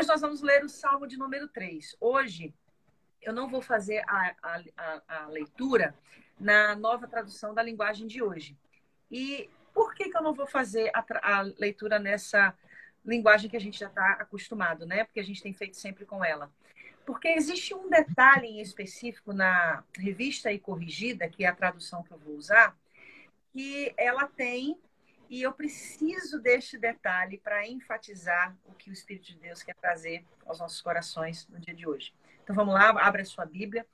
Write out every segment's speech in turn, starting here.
Hoje nós vamos ler o Salmo de número 3. Hoje eu não vou fazer a, a, a, leitura na nova tradução da linguagem de hoje. E por que, que eu não vou fazer a, a leitura nessa linguagem que a gente já está acostumado, né? Porque a gente tem feito sempre com ela. Porque existe um detalhe em específico na revista e corrigida, que é a tradução que eu vou usar, que ela tem, e eu preciso deste detalhe para enfatizar o que o Espírito de Deus quer trazer aos nossos corações no dia de hoje. Então vamos lá, abre a sua Bíblia.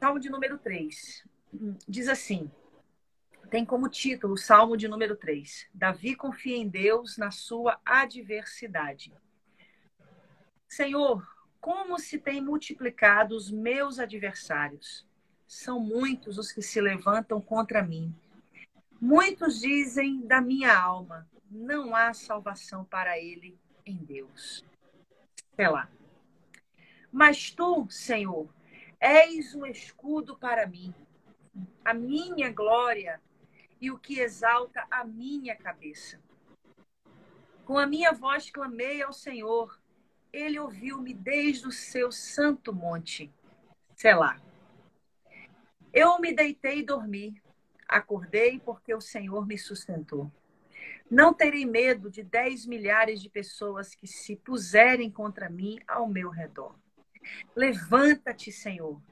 Salmo de número 3. Diz assim: tem como título o Salmo de número 3. Davi confia em Deus na sua adversidade. Senhor, como se têm multiplicado os meus adversários. São muitos os que se levantam contra mim. Muitos dizem da minha alma: não há salvação para ele em Deus. Sei lá. Mas tu, Senhor, és um escudo para mim, a minha glória e o que exalta a minha cabeça. Com a minha voz clamei ao Senhor, ele ouviu-me desde o seu santo monte. Selá. Eu me deitei e dormi. Acordei porque o Senhor me sustentou. Não terei medo de dez milhares de pessoas que se puserem contra mim ao meu redor. Levanta-te, Senhor.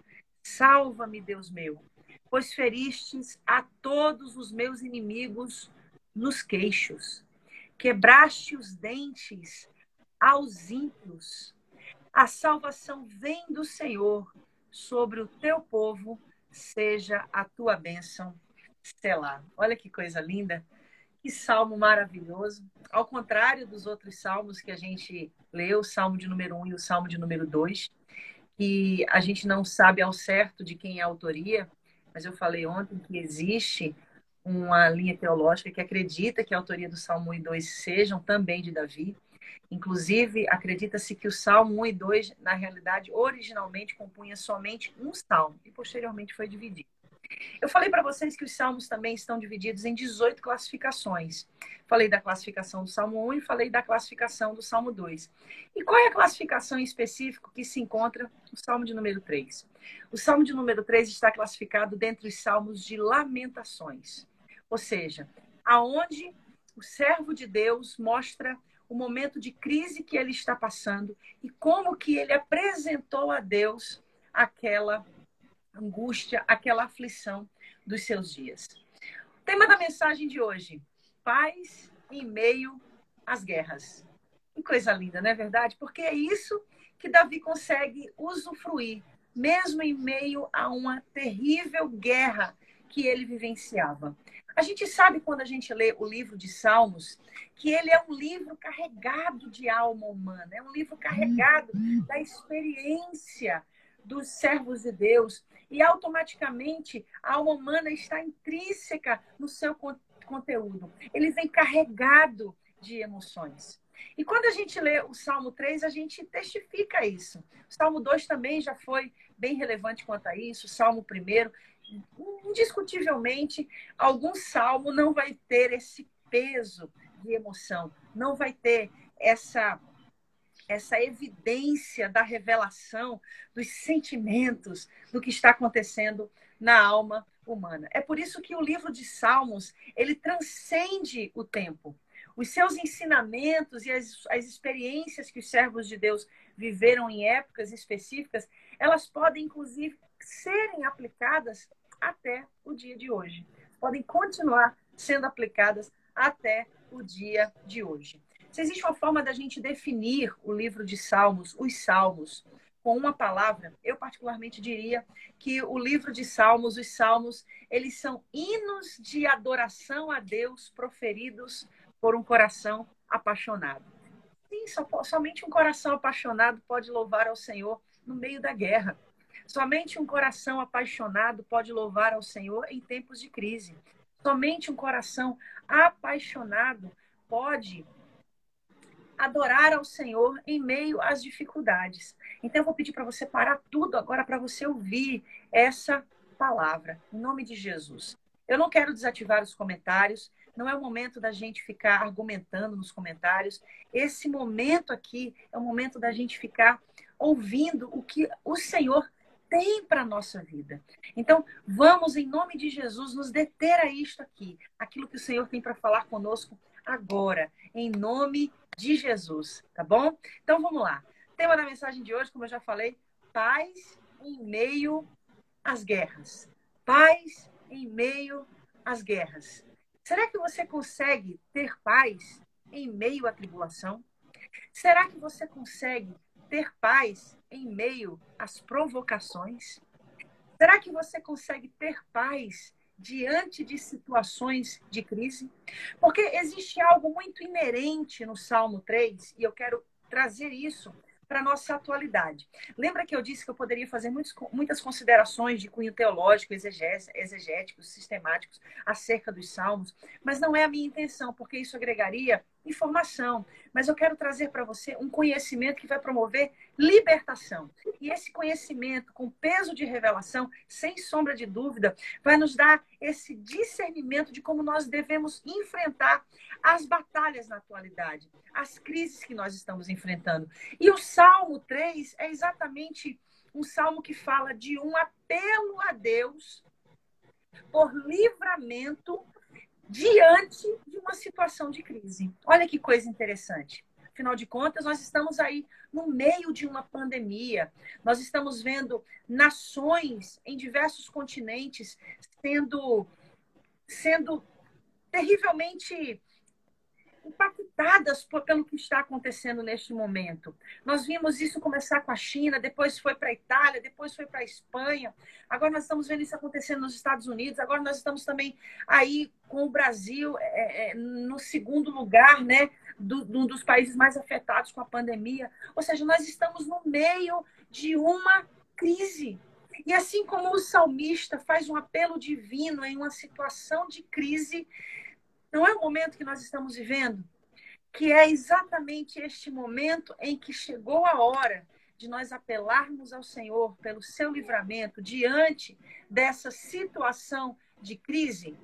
Salva-me, Deus meu, pois feristes a todos os meus inimigos nos queixos. Quebraste os dentes aos ímpios. A salvação vem do Senhor sobre o teu povo, seja a tua bênção. Selah. Olha que coisa linda. Que salmo maravilhoso. Ao contrário dos outros salmos que a gente leu, o salmo de número 1 um e o salmo de número 2, que a gente não sabe ao certo de quem é a autoria, mas eu falei ontem que existe uma linha teológica que acredita que a autoria do Salmo 1 e 2 sejam também de Davi. Inclusive, acredita-se que o Salmo 1 e 2, na realidade, originalmente compunha somente um salmo e posteriormente foi dividido. Eu falei para vocês que os salmos também estão divididos em 18 classificações. Falei da classificação do Salmo 1 e falei da classificação do Salmo 2. E qual é a classificação em específico que se encontra no Salmo de número 3? O Salmo de número 3 está classificado dentre os salmos de lamentações. Ou seja, aonde o servo de Deus mostra o momento de crise que ele está passando e como que ele apresentou a Deus aquela angústia, aquela aflição dos seus dias. O tema da mensagem de hoje: paz em meio às guerras. Que coisa linda, não é verdade? Porque é isso que Davi consegue usufruir, mesmo em meio a uma terrível guerra que ele vivenciava. A gente sabe quando a gente lê o livro de Salmos que ele é um livro carregado de alma humana, é um livro carregado da experiência dos servos de Deus, e automaticamente a alma humana está intrínseca no seu conteúdo. Ele vem carregado de emoções. E quando a gente lê o Salmo 3, a gente testifica isso. O Salmo 2 também já foi bem relevante quanto a isso, o Salmo 1, indiscutivelmente, algum salmo não vai ter esse peso de emoção, não vai ter essa essa evidência da revelação dos sentimentos do que está acontecendo na alma humana. É por isso que o livro de Salmos, ele transcende o tempo. Os seus ensinamentos e as, as experiências que os servos de Deus viveram em épocas específicas, elas podem, inclusive, serem aplicadas até o dia de hoje. Podem continuar sendo aplicadas até o dia de hoje. Se existe uma forma da gente definir o livro de Salmos, os Salmos, com uma palavra, eu particularmente diria que o livro de Salmos, os Salmos, eles são hinos de adoração a Deus proferidos por um coração apaixonado. Sim, somente um coração apaixonado pode louvar ao Senhor no meio da guerra. Somente um coração apaixonado pode louvar ao Senhor em tempos de crise. Somente um coração apaixonado pode adorar ao Senhor em meio às dificuldades. Então eu vou pedir para você parar tudo agora para você ouvir essa palavra, em nome de Jesus. Eu não quero desativar os comentários, não é o momento da gente ficar argumentando nos comentários. Esse momento aqui é o momento da gente ficar ouvindo o que o Senhor tem para a nossa vida. Então, vamos, em nome de Jesus, nos deter a isto aqui, aquilo que o Senhor tem para falar conosco agora, em nome de Jesus, tá bom? Então, vamos lá. tema da mensagem de hoje, como eu já falei, paz em meio às guerras. Paz em meio às guerras. Será que você consegue ter paz em meio à tribulação? Será que você consegue ter paz em meio às provocações? Será que você consegue ter paz diante de situações de crise? Porque existe algo muito inerente no Salmo 3, e eu quero trazer isso para a nossa atualidade. Lembra que eu disse que eu poderia fazer muitos, muitas considerações de cunho teológico, exegéticos, sistemáticos acerca dos salmos, mas não é a minha intenção, porque isso agregaria informação, mas eu quero trazer para você um conhecimento que vai promover libertação. E esse conhecimento, com peso de revelação, sem sombra de dúvida, vai nos dar esse discernimento de como nós devemos enfrentar as batalhas na atualidade, as crises que nós estamos enfrentando. E o Salmo 3 é exatamente um salmo que fala de um apelo a Deus por livramento diante de uma situação de crise. Olha que coisa interessante. Afinal de contas, nós estamos aí no meio de uma pandemia. Nós estamos vendo nações em diversos continentes sendo sendo terrivelmente impactadas por, pelo que está acontecendo neste momento. Nós vimos isso começar com a China, depois foi para a Itália, depois foi para a Espanha. Agora nós estamos vendo isso acontecendo nos Estados Unidos. Agora nós estamos também aí com o Brasil é, é, no segundo lugar, né, do, do, dos países mais afetados com a pandemia. Ou seja, nós estamos no meio de uma crise. E assim como o salmista faz um apelo divino em uma situação de crise, não é o momento que nós estamos vivendo? Que é exatamente este momento em que chegou a hora de nós apelarmos ao Senhor pelo seu livramento diante dessa situação de crise.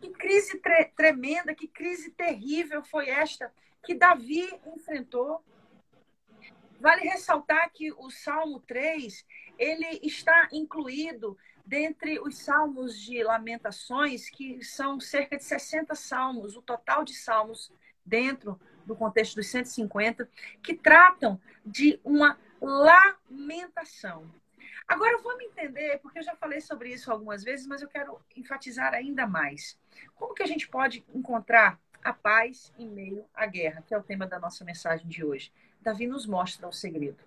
Que crise tre tremenda, que crise terrível foi esta que Davi enfrentou. Vale ressaltar que o Salmo 3, ele está incluído dentre os salmos de lamentações, que são cerca de 60 salmos, o total de salmos dentro do contexto dos 150, que tratam de uma lamentação. Agora vamos entender, porque eu já falei sobre isso algumas vezes, mas eu quero enfatizar ainda mais. Como que a gente pode encontrar a paz em meio à guerra, que é o tema da nossa mensagem de hoje? Davi nos mostra o segredo.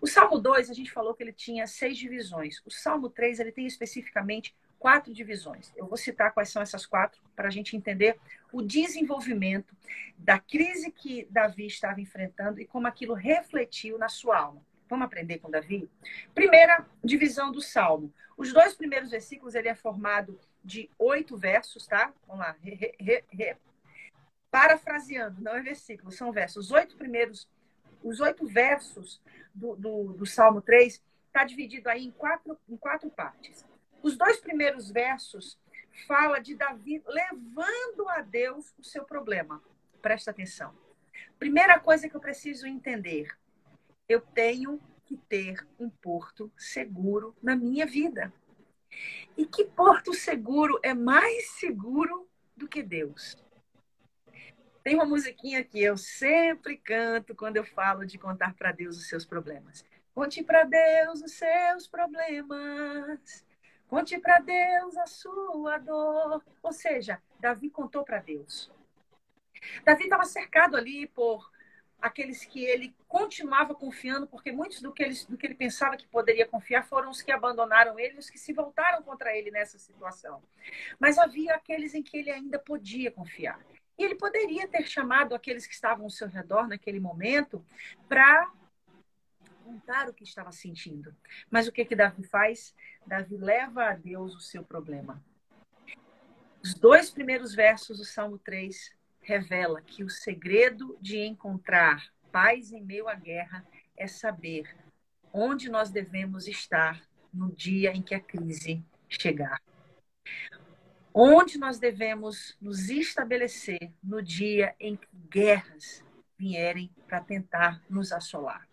O Salmo 2, a gente falou que ele tinha seis divisões. O Salmo 3, ele tem especificamente quatro divisões. Eu vou citar quais são essas quatro para a gente entender o desenvolvimento da crise que Davi estava enfrentando e como aquilo refletiu na sua alma. Vamos aprender com Davi? Primeira divisão do Salmo. Os dois primeiros versículos, ele é formado de oito versos, tá? Vamos lá. Re, re, re. Parafraseando, não é versículo, são versos. Os oito primeiros os oito versos do, do, do Salmo 3 está dividido aí em quatro, em quatro partes. Os dois primeiros versos fala de Davi levando a Deus o seu problema. Presta atenção. Primeira coisa que eu preciso entender: eu tenho que ter um porto seguro na minha vida. E que porto seguro é mais seguro do que Deus? Tem uma musiquinha que eu sempre canto quando eu falo de contar para Deus os seus problemas. Conte para Deus os seus problemas. Conte para Deus a sua dor. Ou seja, Davi contou para Deus. Davi estava cercado ali por aqueles que ele continuava confiando, porque muitos do que, ele, do que ele pensava que poderia confiar foram os que abandonaram ele, os que se voltaram contra ele nessa situação. Mas havia aqueles em que ele ainda podia confiar. E ele poderia ter chamado aqueles que estavam ao seu redor naquele momento para contar o que estava sentindo. Mas o que que Davi faz? Davi leva a Deus o seu problema. Os dois primeiros versos do Salmo 3 revela que o segredo de encontrar paz em meio à guerra é saber onde nós devemos estar no dia em que a crise chegar. Onde nós devemos nos estabelecer no dia em que guerras vierem para tentar nos assolar.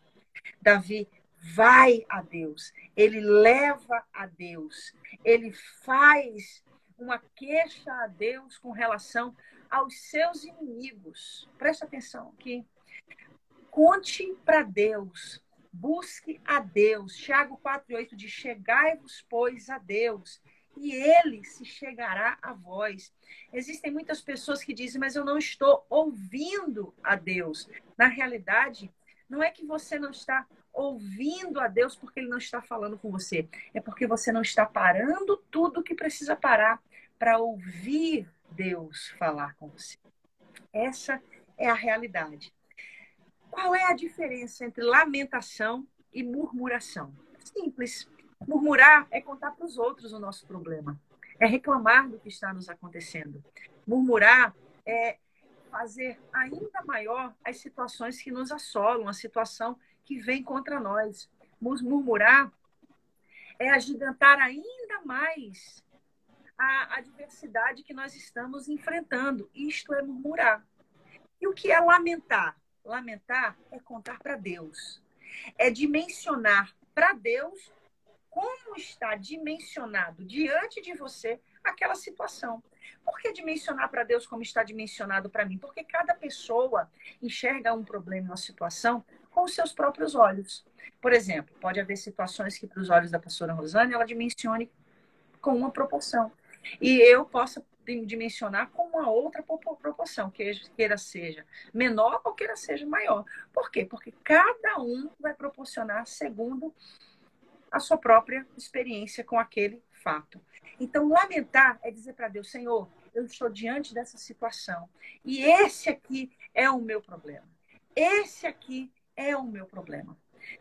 Davi vai a Deus, ele leva a Deus, ele faz uma queixa a Deus com relação aos seus inimigos. Presta atenção aqui. Conte para Deus, busque a Deus. Tiago 4,8 diz: Chegai-vos, pois, a Deus, e ele se chegará a vós. Existem muitas pessoas que dizem, mas eu não estou ouvindo a Deus. Na realidade, não é que você não está ouvindo a Deus porque ele não está falando com você, é porque você não está parando tudo que precisa parar para ouvir Deus falar com você. Essa é a realidade. Qual é a diferença entre lamentação e murmuração? Simples. Murmurar é contar para os outros o nosso problema, é reclamar do que está nos acontecendo. Murmurar é fazer ainda maior as situações que nos assolam, a situação que vem contra nós. Murmurar é agigantar ainda mais a adversidade que nós estamos enfrentando. Isto é murmurar. E o que é lamentar? Lamentar é contar para Deus. É dimensionar para Deus como está dimensionado diante de você aquela situação. Por que dimensionar para Deus como está dimensionado para mim? Porque cada pessoa enxerga um problema, uma situação, com os seus próprios olhos. Por exemplo, pode haver situações que, para os olhos da pastora Rosane, ela dimensione com uma proporção. E eu possa dimensionar com uma outra proporção, queira seja menor ou queira seja maior. Por quê? Porque cada um vai proporcionar segundo a sua própria experiência com aquele fato. Então, lamentar é dizer para Deus, Senhor, eu estou diante dessa situação e esse aqui é o meu problema. Esse aqui é o meu problema.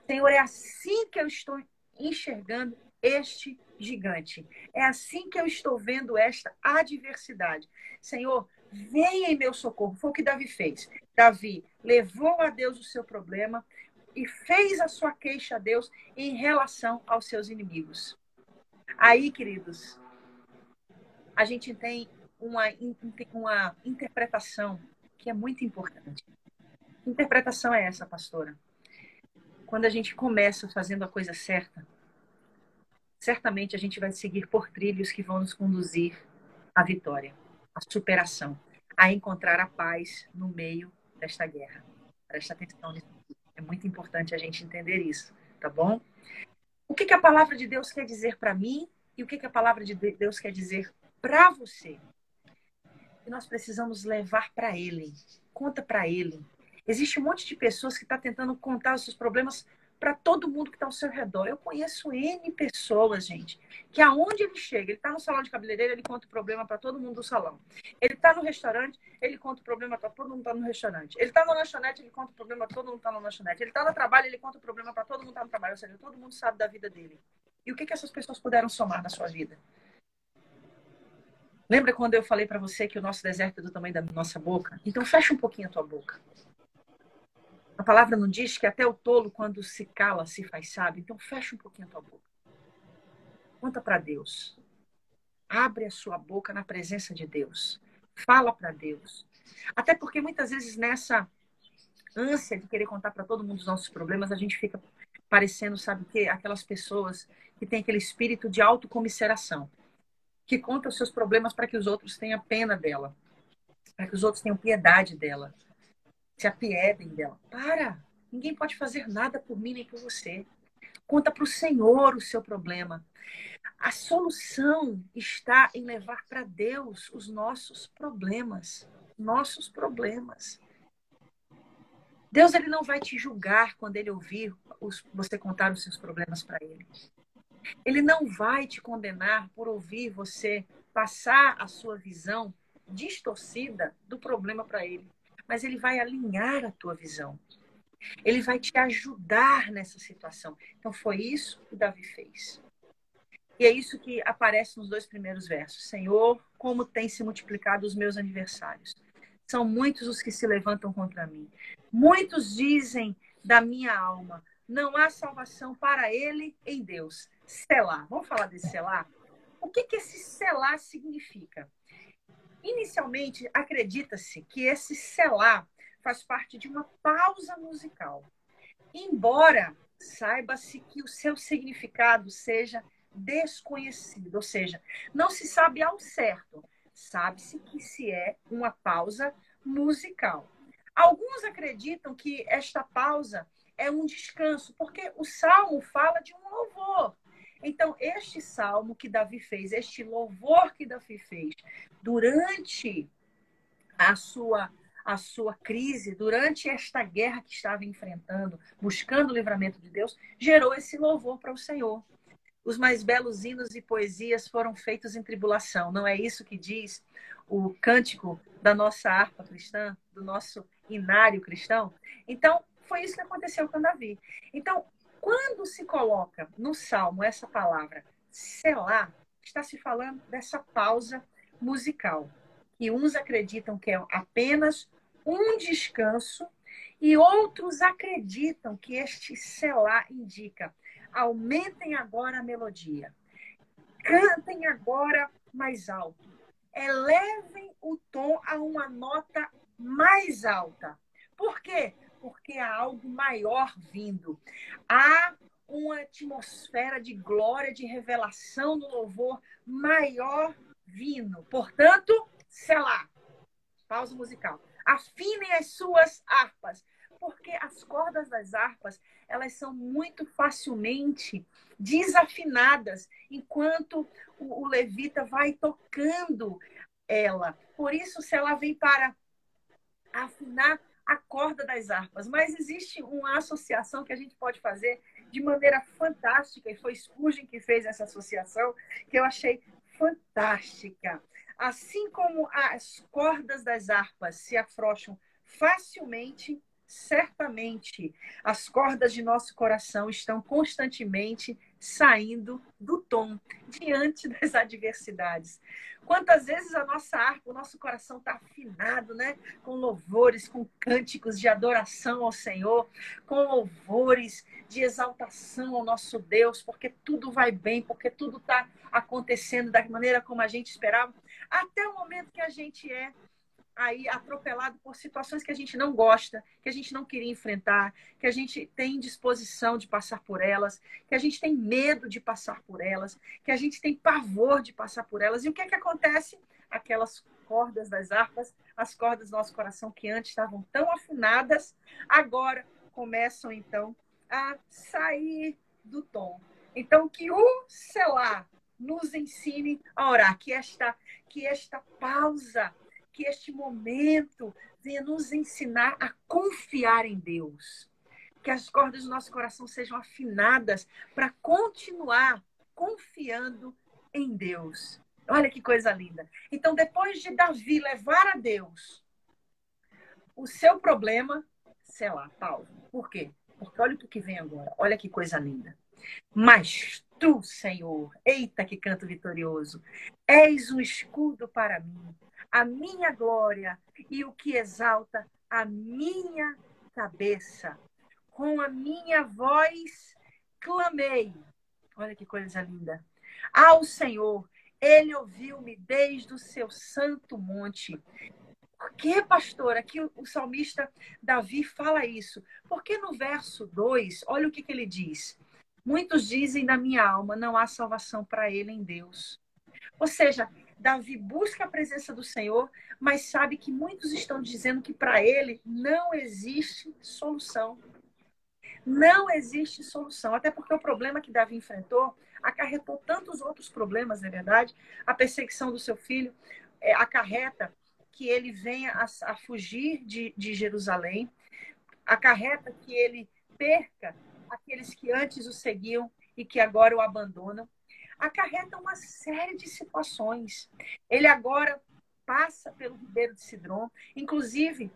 Senhor, é assim que eu estou enxergando este gigante. É assim que eu estou vendo esta adversidade. Senhor, venha em meu socorro. Foi o que Davi fez. Davi levou a Deus o seu problema e fez a sua queixa a Deus em relação aos seus inimigos. Aí, queridos, a gente tem uma, uma interpretação que é muito importante. Interpretação é essa, pastora? Quando a gente começa fazendo a coisa certa, certamente a gente vai seguir por trilhos que vão nos conduzir à vitória, à superação, a encontrar a paz no meio desta guerra. Presta atenção nisso. É muito importante a gente entender isso, tá bom? O que, que a palavra de Deus quer dizer para mim e o que, que a palavra de Deus quer dizer para você? E nós precisamos levar para Ele. Conta para Ele. Existe um monte de pessoas que está tentando contar os seus problemas para todo mundo que está ao seu redor. Eu conheço N pessoas, gente, que aonde ele chega, ele está no salão de cabeleireiro, ele conta o problema para todo mundo do salão. Ele está no restaurante, ele conta o problema para todo mundo que está no restaurante. Ele está na lanchonete, ele conta o problema para todo mundo que está na lanchonete. Ele está no trabalho, ele conta o problema para todo mundo que está no trabalho. Ou seja, todo mundo sabe da vida dele. E o que, que essas pessoas puderam somar na sua vida? Lembra quando eu falei para você que o nosso deserto é do tamanho da nossa boca? Então fecha um pouquinho a tua boca. A palavra não diz que até o tolo, quando se cala, se faz sábio. Então, fecha um pouquinho a tua boca. Conta para Deus. Abre a sua boca na presença de Deus. Fala para Deus. Até porque muitas vezes nessa ânsia de querer contar para todo mundo os nossos problemas, a gente fica parecendo, sabe o quê? Aquelas pessoas que têm aquele espírito de autocomisseração, que conta os seus problemas para que os outros tenham pena dela, para que os outros tenham piedade dela se apiedem dela. Para! Ninguém pode fazer nada por mim nem por você. Conta para o Senhor o seu problema. A solução está em levar para Deus os nossos problemas. Nossos problemas. Deus ele não vai te julgar quando ele ouvir os, você contar os seus problemas para ele. Ele não vai te condenar por ouvir você passar a sua visão distorcida do problema para ele mas ele vai alinhar a tua visão. Ele vai te ajudar nessa situação. Então foi isso que Davi fez. E é isso que aparece nos dois primeiros versos. Senhor, como tem se multiplicado os meus aniversários. São muitos os que se levantam contra mim. Muitos dizem da minha alma: não há salvação para ele em Deus. Selar. Vamos falar desse selar? O que, que esse selar significa? Inicialmente, acredita-se que esse selar faz parte de uma pausa musical. Embora saiba-se que o seu significado seja desconhecido, ou seja, não se sabe ao certo. Sabe-se que se é uma pausa musical. Alguns acreditam que esta pausa é um descanso, porque o salmo fala de um louvor. Então, este salmo que Davi fez, este louvor que Davi fez durante a sua a sua crise, durante esta guerra que estava enfrentando, buscando o livramento de Deus, gerou esse louvor para o Senhor. Os mais belos hinos e poesias foram feitos em tribulação. Não é isso que diz o cântico da nossa harpa cristã, do nosso inário cristão? Então, foi isso que aconteceu com Davi. Então, quando se coloca no salmo essa palavra selar, está se falando dessa pausa musical. E uns acreditam que é apenas um descanso, e outros acreditam que este selar indica aumentem agora a melodia, cantem agora mais alto, elevem o tom a uma nota mais alta. Por quê? Porque há algo maior vindo. Há uma atmosfera de glória, de revelação do louvor maior vindo. Portanto, selar. Pausa musical. Afinem as suas harpas, porque as cordas das harpas, elas são muito facilmente desafinadas enquanto o, o levita vai tocando ela. Por isso, se ela vem para afinar a corda das harpas. Mas existe uma associação que a gente pode fazer de maneira fantástica, e foi Spurgeon que fez essa associação, que eu achei fantástica. Assim como as cordas das harpas se afrouxam facilmente, certamente as cordas de nosso coração estão constantemente saindo do tom diante das adversidades. Quantas vezes a nossa harpa, o nosso coração está afinado, né? Com louvores, com cânticos de adoração ao Senhor, com louvores de exaltação ao nosso Deus, porque tudo vai bem, porque tudo está acontecendo da maneira como a gente esperava até o momento que a gente é aí atropelado por situações que a gente não gosta, que a gente não queria enfrentar, que a gente tem disposição de passar por elas, que a gente tem medo de passar por elas, que a gente tem pavor de passar por elas. E o que é que acontece? Aquelas cordas das harpas, as cordas do nosso coração que antes estavam tão afinadas, agora começam então a sair do tom. Então que o selar nos ensine a orar, que esta, que esta pausa, que este momento venha nos ensinar a confiar em Deus. Que as cordas do nosso coração sejam afinadas para continuar confiando em Deus. Olha que coisa linda. Então, depois de Davi levar a Deus o seu problema, sei lá, Paulo. Por quê? Porque olha o que vem agora. Olha que coisa linda. Mas tu, Senhor, eita que canto vitorioso, és um escudo para mim, a minha glória e o que exalta a minha cabeça. Com a minha voz clamei. Olha que coisa linda. Ao Senhor, ele ouviu-me desde o seu santo monte. Por que, pastor? Aqui o, salmista Davi fala isso. Porque no verso 2, olha o que, que ele diz. Muitos dizem na minha alma, não há salvação para ele em Deus. Ou seja, Davi busca a presença do Senhor, mas sabe que muitos estão dizendo que para ele não existe solução. Não existe solução. Até porque o problema que Davi enfrentou acarretou tantos outros problemas, na é verdade. A perseguição do seu filho é, acarreta que ele venha a, a fugir de, de Jerusalém, acarreta que ele perca aqueles que antes o seguiam e que agora o abandonam, acarreta uma série de situações. Ele agora passa pelo Ribeiro de Sidron, inclusive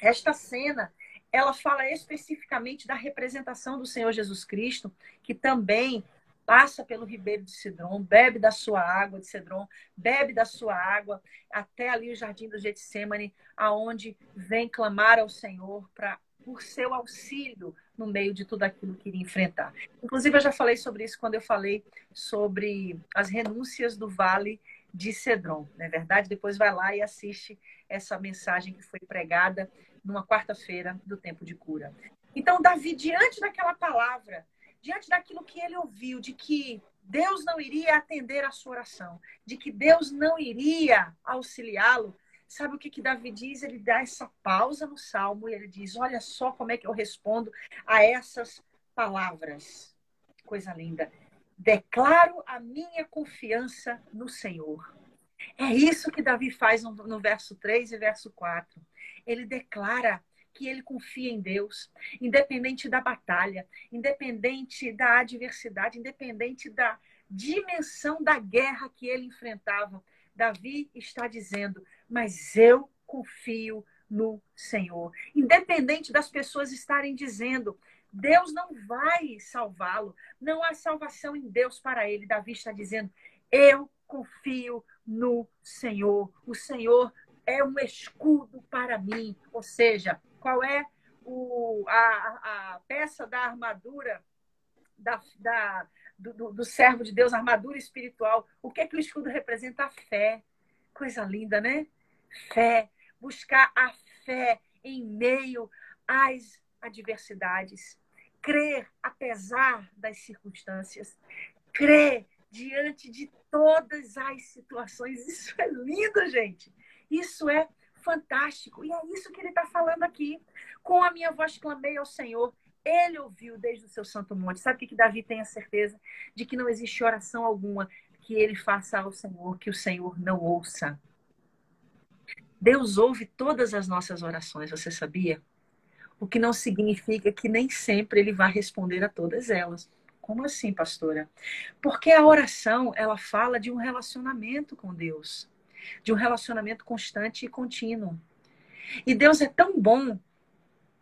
esta cena ela fala especificamente da representação do Senhor Jesus Cristo, que também passa pelo ribeiro de Cedron, bebe da sua água de Cedron, bebe da sua água até ali o jardim do Getsemane, aonde vem clamar ao Senhor para por seu auxílio no meio de tudo aquilo que iria enfrentar. Inclusive, eu já falei sobre isso quando eu falei sobre as renúncias do Vale de Cedron, não é verdade? Depois vai lá e assiste essa mensagem que foi pregada numa quarta-feira do tempo de cura. Então, Davi, diante daquela palavra, diante daquilo que ele ouviu, de que Deus não iria atender a sua oração, de que Deus não iria auxiliá-lo, sabe o que, que Davi diz? Ele dá essa pausa no salmo e ele diz: Olha só como é que eu respondo a essas palavras. Coisa linda. Declaro a minha confiança no Senhor. É isso que Davi faz no, no verso 3 e verso 4. Ele declara que ele confia em Deus, independente da batalha, independente da adversidade, independente da dimensão da guerra que ele enfrentava. Davi está dizendo: Mas eu confio no Senhor. Independente das pessoas estarem dizendo, Deus não vai salvá-lo, não há salvação em Deus para ele. Davi está dizendo: Eu confio no Senhor. O Senhor é um escudo para mim. Ou seja, qual é o, a, a peça da armadura da, da do, do, do, servo de Deus, armadura espiritual. O que é que o escudo representa? A fé. Coisa linda, né? Fé. Buscar a fé em meio às adversidades. Crer apesar das circunstâncias. Crer diante de todas as situações. Isso é lindo, gente. Isso é fantástico. E é isso que ele está falando aqui. Com a minha voz clamei ao Senhor. Ele ouviu desde o seu santo monte. Sabe o que, que Davi tem a certeza? De que não existe oração alguma que ele faça ao Senhor, que o Senhor não ouça. Deus ouve todas as nossas orações, você sabia? O que não significa que nem sempre ele vai responder a todas elas. Como assim, pastora? Porque a oração, ela fala de um relacionamento com Deus de um relacionamento constante e contínuo. E Deus é tão bom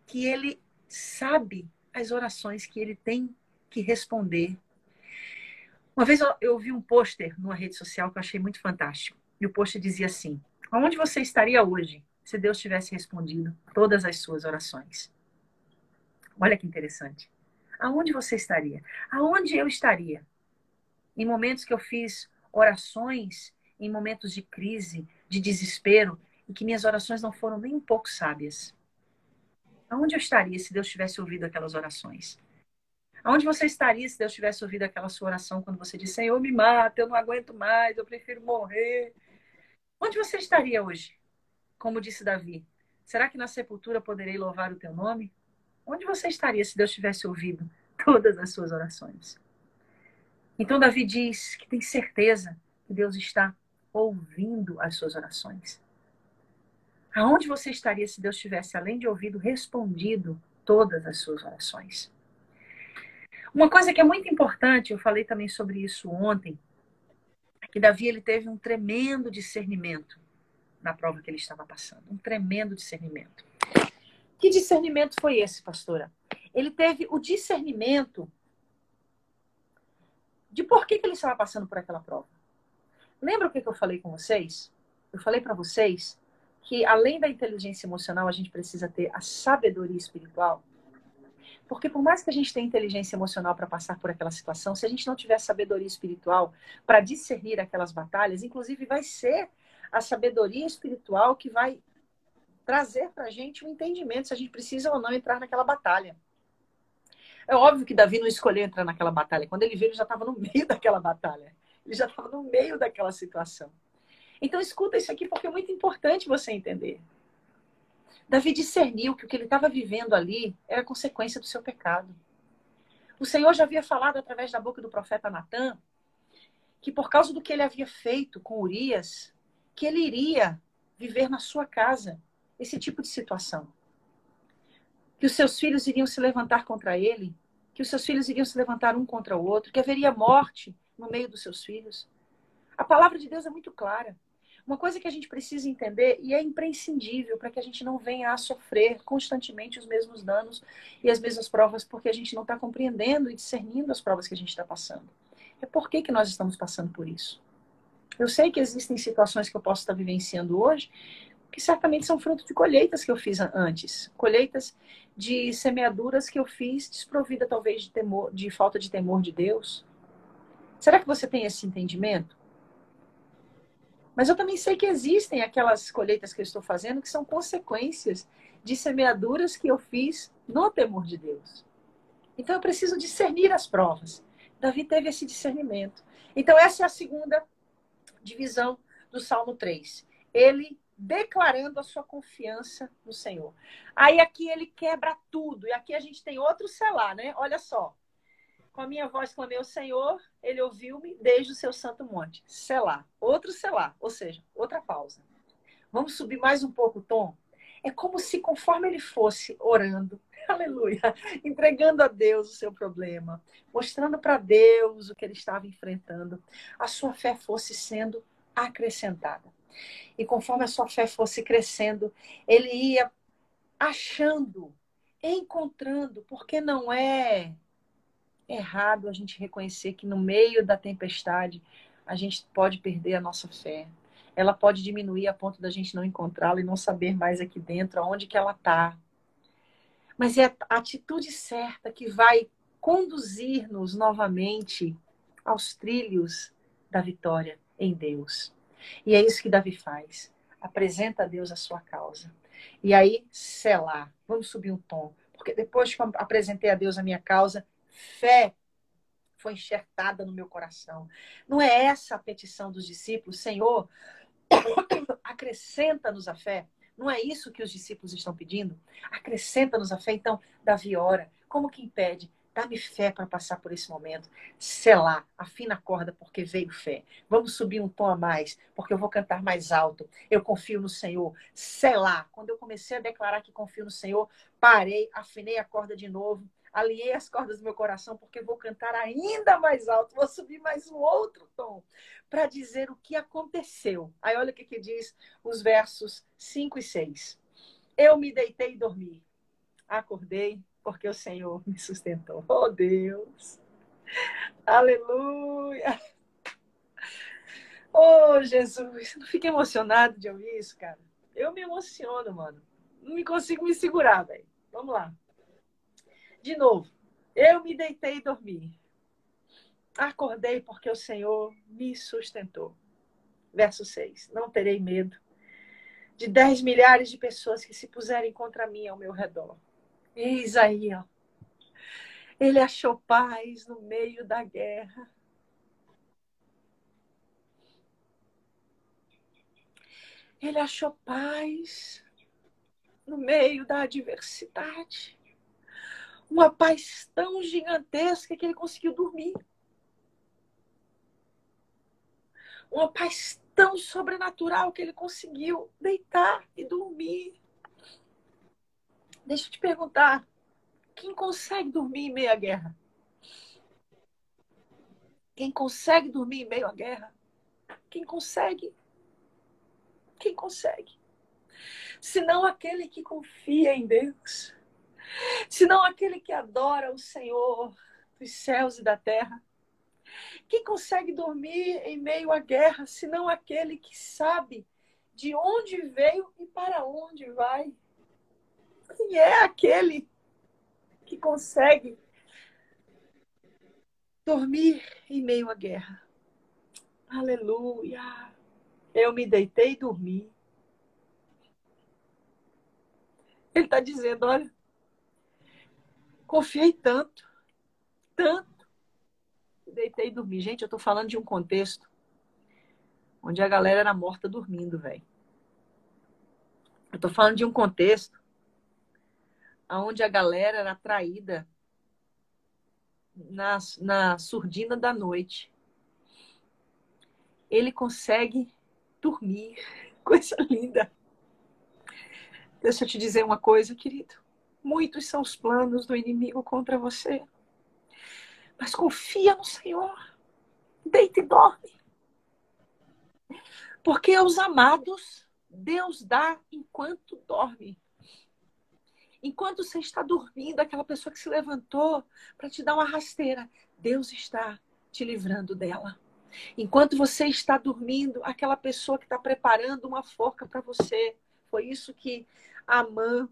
que ele sabe as orações que ele tem que responder. Uma vez eu, vi um pôster numa rede social que eu achei muito fantástico. E o pôster dizia assim: Aonde você estaria hoje se Deus tivesse respondido todas as suas orações? Olha que interessante. Aonde você estaria? Aonde eu estaria? Em momentos que eu fiz orações em momentos de crise, de desespero, e que minhas orações não foram nem um pouco sábias. Aonde eu estaria se Deus tivesse ouvido aquelas orações? Aonde você estaria se Deus tivesse ouvido aquela sua oração quando você disse, Senhor, me mata, eu não aguento mais, eu prefiro morrer? Onde você estaria hoje? Como disse Davi, será que na sepultura poderei louvar o teu nome? Onde você estaria se Deus tivesse ouvido todas as suas orações? Então Davi diz que tem certeza que Deus está ouvindo as suas orações? Aonde você estaria se Deus tivesse, além de ouvido, respondido todas as suas orações? Uma coisa que é muito importante, eu falei também sobre isso ontem, que Davi ele teve um tremendo discernimento na prova que ele estava passando, um tremendo discernimento. Que discernimento foi esse, pastora? Ele teve o discernimento de por que, que ele estava passando por aquela prova. Lembra o que eu falei com vocês? Eu falei para vocês que além da inteligência emocional, a gente precisa ter a sabedoria espiritual. Porque por mais que a gente tenha inteligência emocional para passar por aquela situação, se a gente não tiver sabedoria espiritual para discernir aquelas batalhas, inclusive vai ser a sabedoria espiritual que vai trazer para a gente um entendimento se a gente precisa ou não entrar naquela batalha. É óbvio que Davi não escolheu entrar naquela batalha. Quando ele veio, ele já estava no meio daquela batalha. Ele já estava no meio daquela situação. Então, escuta isso aqui porque é muito importante você entender. Davi discerniu que o que ele estava vivendo ali era consequência do seu pecado. O Senhor já havia falado através da boca do profeta Natan que por causa do que ele havia feito com Urias, que ele iria viver na sua casa esse tipo de situação. Que os seus filhos iriam se levantar contra ele, que os seus filhos iriam se levantar um contra o outro, que haveria morte no meio dos seus filhos. A palavra de Deus é muito clara. Uma coisa que a gente precisa entender e é imprescindível para que a gente não venha a sofrer constantemente os mesmos danos e as mesmas provas, porque a gente não está compreendendo e discernindo as provas que a gente está passando. É por que, que nós estamos passando por isso. Eu sei que existem situações que eu posso estar vivenciando hoje que certamente são fruto de colheitas que eu fiz antes, colheitas de semeaduras que eu fiz desprovida talvez de temor, de falta de temor de Deus. Será que você tem esse entendimento? Mas eu também sei que existem aquelas colheitas que eu estou fazendo que são consequências de semeaduras que eu fiz no temor de Deus. Então eu preciso discernir as provas. Davi teve esse discernimento. Então essa é a segunda divisão do Salmo 3. Ele declarando a sua confiança no Senhor. Aí aqui ele quebra tudo. E aqui a gente tem outro selar, né? Olha só. Com a minha voz clamei ao Senhor, ele ouviu-me desde o seu santo monte. Selar. Outro selar, ou seja, outra pausa. Vamos subir mais um pouco o tom? É como se conforme ele fosse orando, aleluia, entregando a Deus o seu problema, mostrando para Deus o que ele estava enfrentando, a sua fé fosse sendo acrescentada. E conforme a sua fé fosse crescendo, ele ia achando, encontrando, porque não é errado a gente reconhecer que no meio da tempestade a gente pode perder a nossa fé. Ela pode diminuir a ponto da gente não encontrá-la e não saber mais aqui dentro aonde que ela está. Mas é a atitude certa que vai conduzir-nos novamente aos trilhos da vitória em Deus. E é isso que Davi faz. Apresenta a Deus a sua causa. E aí, selar. Vamos subir um tom. Porque depois que eu apresentei a Deus a minha causa, fé foi enxertada no meu coração. Não é essa a petição dos discípulos, Senhor, acrescenta-nos a fé. Não é isso que os discípulos estão pedindo? Acrescenta-nos a fé. Então, Davi ora. Como que impede? Dá-me fé para passar por esse momento. Selar, afina a corda, porque veio fé. Vamos subir um tom a mais, porque eu vou cantar mais alto. Eu confio no Senhor. Selar. Quando eu comecei a declarar que confio no Senhor, parei, afinei a corda de novo, alinhei as cordas do meu coração, porque vou cantar ainda mais alto, vou subir mais um outro tom, para dizer o que aconteceu. Aí olha o que, que diz os versos 5 e 6. Eu me deitei e dormi. Acordei, porque o Senhor me sustentou. Oh, Deus! Aleluia! Oh, Jesus! Não fica emocionado de ouvir isso, cara? Eu me emociono, mano. Não me consigo me segurar, velho. Vamos lá. De novo. Eu me deitei e dormi. Acordei porque o Senhor me sustentou. Verso 6. Não terei medo de dez milhares de pessoas que se puserem contra mim ao meu redor. Eis aí, ó. Ele achou paz no meio da guerra. Ele achou paz no meio da adversidade. Uma paz tão gigantesca que ele conseguiu dormir. Uma paz tão sobrenatural que ele conseguiu deitar e dormir. Deixa eu te perguntar: quem consegue dormir em meio à guerra? Quem consegue dormir em meio à guerra? Quem consegue? Quem consegue? Senão aquele que confia em Deus. Senão aquele que adora o Senhor dos céus e da terra. Quem consegue dormir em meio à guerra, senão aquele que sabe de onde veio e para onde vai? Quem é aquele que consegue dormir em meio à guerra? Aleluia! Eu me deitei e dormi. Ele está dizendo: olha, confiei tanto, tanto, deitei e dormi. Gente, eu estou falando de um contexto onde a galera era morta dormindo, velho. Eu estou falando de um contexto onde a galera era traída na, na surdina da noite. Ele consegue dormir. Coisa linda. Deixa eu te dizer uma coisa, querido. Muitos são os planos do inimigo contra você. Mas confia no Senhor. Deita e dorme. Porque aos amados, Deus dá enquanto dorme. Enquanto você está dormindo, aquela pessoa que se levantou para te dar uma rasteira, Deus está te livrando dela. Enquanto você está dormindo, aquela pessoa que está preparando uma forca para você, Foi isso que Amã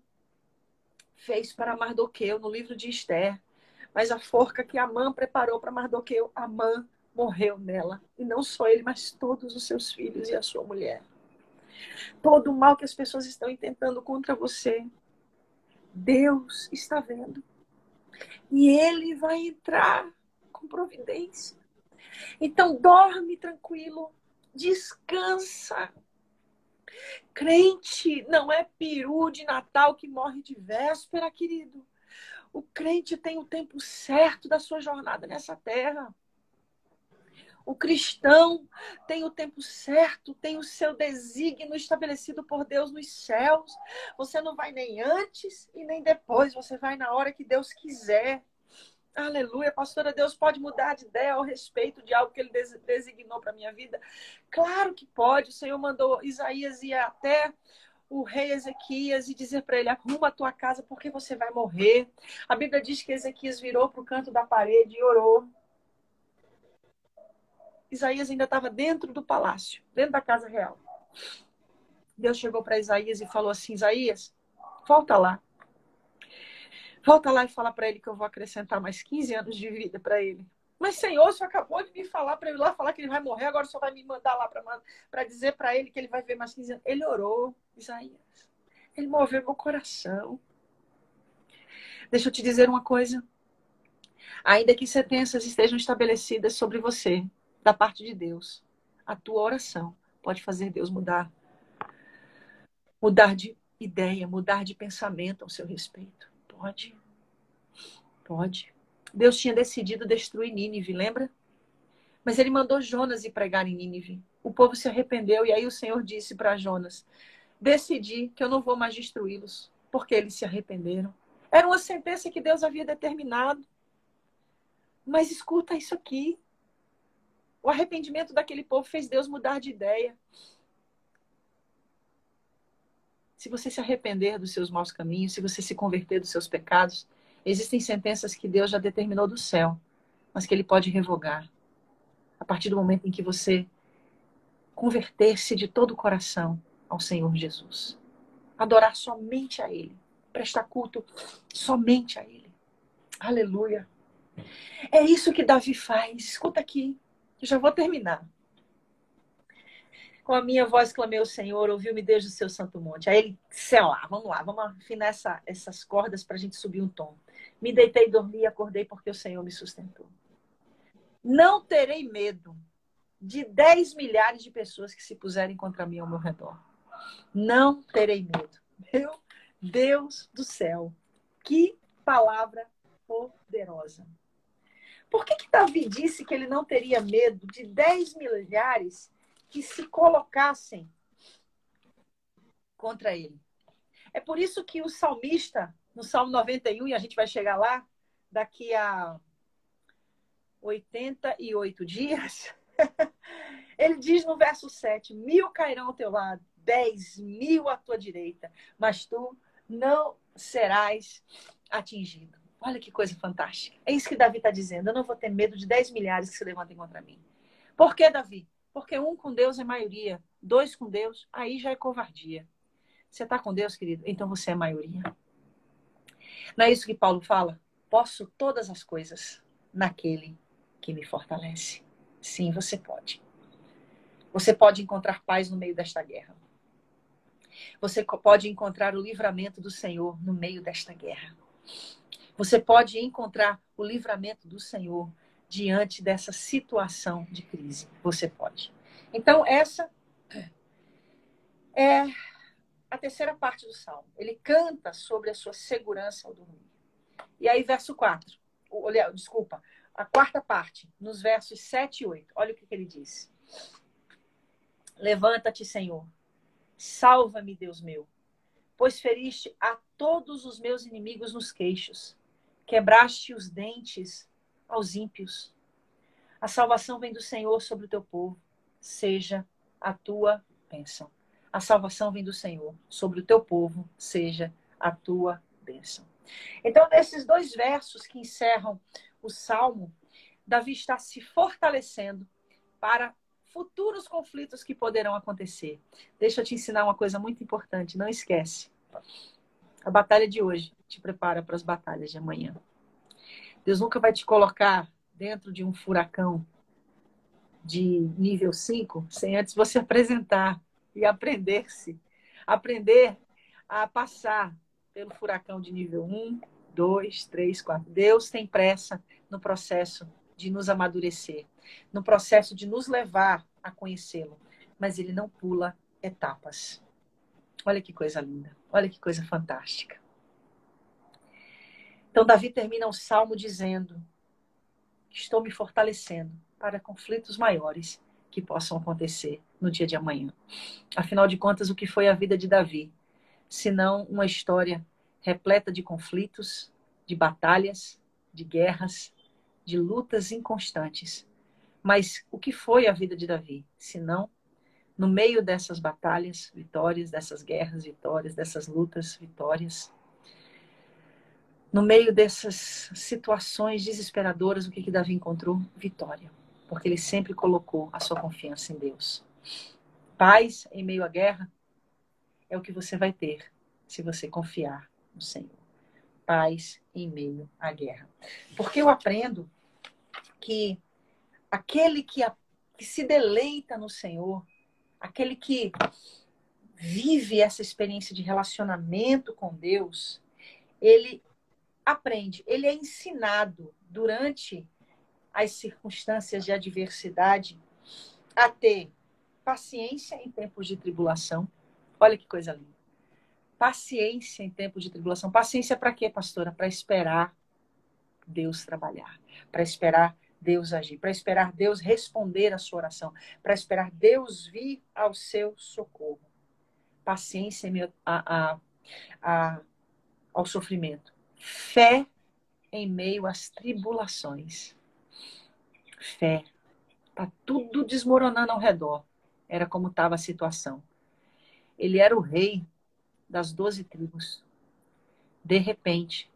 fez para Mardoqueu no livro de Esther. Mas a forca que Amã preparou para Mardoqueu, Amã morreu nela. E não só ele, mas todos os seus filhos e a sua mulher. Todo o mal que as pessoas estão intentando contra você, Deus está vendo. E ele vai entrar com providência. Então, dorme tranquilo, descansa. Crente não é peru de Natal que morre de véspera, querido. O crente tem o tempo certo da sua jornada nessa terra. O cristão tem o tempo certo, tem o seu desígnio estabelecido por Deus nos céus. Você não vai nem antes e nem depois, você vai na hora que Deus quiser. Aleluia, pastora, Deus pode mudar de ideia ao respeito de algo que ele designou para minha vida? Claro que pode. O Senhor mandou Isaías ir até o rei Ezequias e dizer para ele: arruma a tua casa porque você vai morrer. A Bíblia diz que Ezequias virou para o canto da parede e orou. Isaías ainda estava dentro do palácio, dentro da casa real. Deus chegou para Isaías e falou assim: Isaías, volta lá. Volta lá e fala para ele que eu vou acrescentar mais 15 anos de vida para ele. Mas, Senhor, você acabou de me falar para ele lá falar que ele vai morrer, agora só vai me mandar lá para dizer para ele que ele vai ver mais 15 anos. Ele orou, Isaías. Ele moveu meu coração. Deixa eu te dizer uma coisa. Ainda que sentenças estejam estabelecidas sobre você, da parte de Deus, a tua oração pode fazer Deus mudar. Mudar de ideia, mudar de pensamento ao seu respeito. Pode. Pode. Deus tinha decidido destruir Nínive, lembra? Mas ele mandou Jonas ir pregar em Nínive. O povo se arrependeu e aí o Senhor disse para Jonas: Decidi que eu não vou mais destruí-los, porque eles se arrependeram. Era uma sentença que Deus havia determinado. Mas escuta isso aqui. O arrependimento daquele povo fez Deus mudar de ideia. Se você se arrepender dos seus maus caminhos, se você se converter dos seus pecados, existem sentenças que Deus já determinou do céu, mas que Ele pode revogar. A partir do momento em que você converter-se de todo o coração ao Senhor Jesus. Adorar somente a Ele. Prestar culto somente a Ele. Aleluia. É isso que Davi faz. Escuta aqui, eu já vou terminar. Com a minha voz clamei ao Senhor, ouviu-me desde o seu santo monte. Aí ele, sei lá, vamos lá, vamos afinar essa, essas cordas para a gente subir um tom. Me deitei, dormi e acordei porque o Senhor me sustentou. Não terei medo de 10 milhares de pessoas que se puserem contra mim ao meu redor. Não terei medo. Meu Deus do céu, que palavra poderosa. Por que, que Davi disse que ele não teria medo de 10 milhares que se colocassem contra ele. É por isso que o salmista, no Salmo 91, e a gente vai chegar lá daqui a 88 dias, ele diz no verso 7: Mil cairão ao teu lado, dez mil à tua direita, mas tu não serás atingido. Olha que coisa fantástica. É isso que Davi está dizendo. Eu não vou ter medo de 10 milhares que se levantem contra mim. Por que, Davi? Porque um com Deus é maioria, dois com Deus, aí já é covardia. Você está com Deus, querido? Então você é maioria. Não é isso que Paulo fala? Posso todas as coisas naquele que me fortalece. Sim, você pode. Você pode encontrar paz no meio desta guerra. Você pode encontrar o livramento do Senhor no meio desta guerra. Você pode encontrar o livramento do Senhor diante dessa situação de crise. Você pode. Então, essa é a terceira parte do salmo. Ele canta sobre a sua segurança ao dormir. E aí, verso 4. Olha, desculpa, a quarta parte, nos versos 7 e 8. Olha o que, que ele diz. Levanta-te, Senhor. Salva-me, Deus meu. Pois feriste a todos os meus inimigos nos queixos. Quebraste os dentes aos ímpios. A salvação vem do Senhor sobre o teu povo, seja a tua bênção. A salvação vem do Senhor sobre o teu povo, seja a tua bênção. Então, nesses dois versos que encerram o salmo, Davi está se fortalecendo para futuros conflitos que poderão acontecer. Deixa eu te ensinar uma coisa muito importante, não esquece. A batalha de hoje te prepara para as batalhas de amanhã. Deus nunca vai te colocar dentro de um furacão de nível 5 sem antes você apresentar e aprender-se. Aprender a passar pelo furacão de nível 1, 2, 3, 4. Deus tem pressa no processo de nos amadurecer, no processo de nos levar a conhecê-lo, mas ele não pula etapas. Olha que coisa linda, olha que coisa fantástica. Então, Davi termina o salmo dizendo: Estou me fortalecendo para conflitos maiores que possam acontecer no dia de amanhã. Afinal de contas, o que foi a vida de Davi? Senão uma história repleta de conflitos, de batalhas, de guerras, de lutas inconstantes. Mas o que foi a vida de Davi? Senão, no meio dessas batalhas, vitórias, dessas guerras, vitórias, dessas lutas, vitórias, no meio dessas situações desesperadoras, o que, que Davi encontrou? Vitória. Porque ele sempre colocou a sua confiança em Deus. Paz em meio à guerra é o que você vai ter se você confiar no Senhor. Paz em meio à guerra. Porque eu aprendo que aquele que, a, que se deleita no Senhor, aquele que vive essa experiência de relacionamento com Deus, ele aprende, ele é ensinado durante as circunstâncias de adversidade a ter paciência em tempos de tribulação. Olha que coisa linda. Paciência em tempos de tribulação. Paciência para quê, pastora? Para esperar Deus trabalhar, para esperar Deus agir, para esperar Deus responder a sua oração, para esperar Deus vir ao seu socorro. Paciência a, a, a, ao sofrimento. Fé em meio às tribulações. Fé. Está tudo desmoronando ao redor. Era como estava a situação. Ele era o rei das doze tribos. De repente,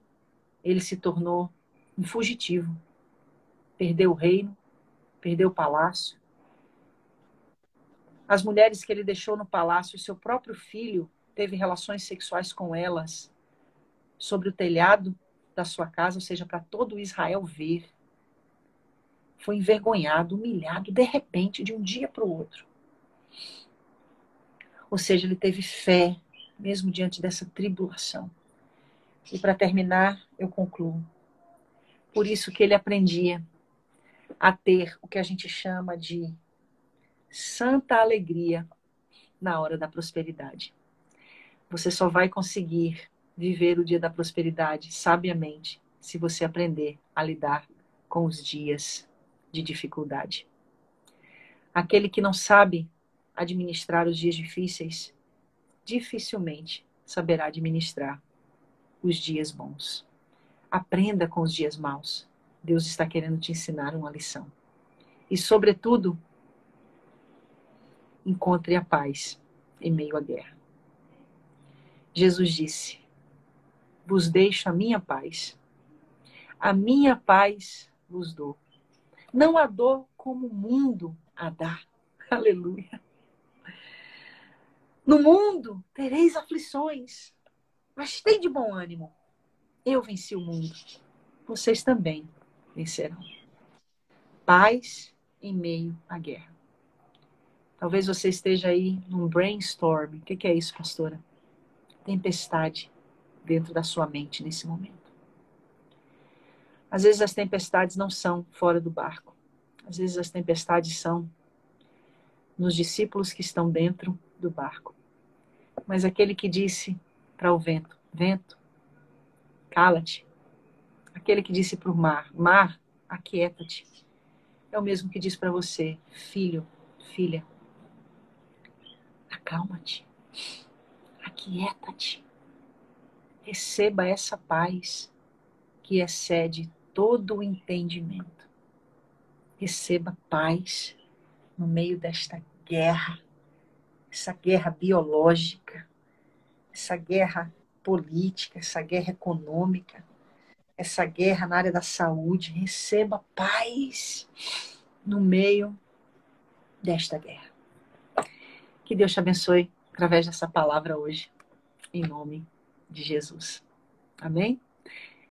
ele se tornou um fugitivo. Perdeu o reino, perdeu o palácio. As mulheres que ele deixou no palácio, seu próprio filho teve relações sexuais com elas sobre o telhado da sua casa, ou seja, para todo Israel ver. Foi envergonhado, humilhado, de repente, de um dia para o outro. Ou seja, ele teve fé, mesmo diante dessa tribulação. E para terminar, eu concluo. Por isso que ele aprendia a ter o que a gente chama de santa alegria na hora da prosperidade. Você só vai conseguir viver o dia da prosperidade sabiamente se você aprender a lidar com os dias de dificuldade. Aquele que não sabe administrar os dias difíceis, dificilmente saberá administrar os dias bons. Aprenda com os dias maus. Deus está querendo te ensinar uma lição. E, sobretudo, encontre a paz em meio à guerra. Jesus disse: vos deixo a minha paz. A minha paz vos dou. Não a dou como o mundo a dá. Aleluia. No mundo tereis aflições, mas tem de bom ânimo. Eu venci o mundo. Vocês também vencerão. Paz em meio à guerra. Talvez você esteja aí num brainstorm. O que é isso, pastora? Tempestade dentro da sua mente nesse momento. Às vezes as tempestades não são fora do barco. Às vezes as tempestades são nos discípulos que estão dentro do barco. Mas aquele que disse para o vento: Vento, cala-te. Aquele que disse para o mar: Mar, aquieta-te. É o mesmo que diz para você: Filho, filha, acalma-te, aquieta-te. Receba essa paz que excede todo o entendimento. Receba paz no meio desta guerra, essa guerra biológica, essa guerra política, essa guerra econômica, essa guerra na área da saúde. Receba paz no meio desta guerra. Que Deus te abençoe através dessa palavra hoje, em nome de Jesus. Amém?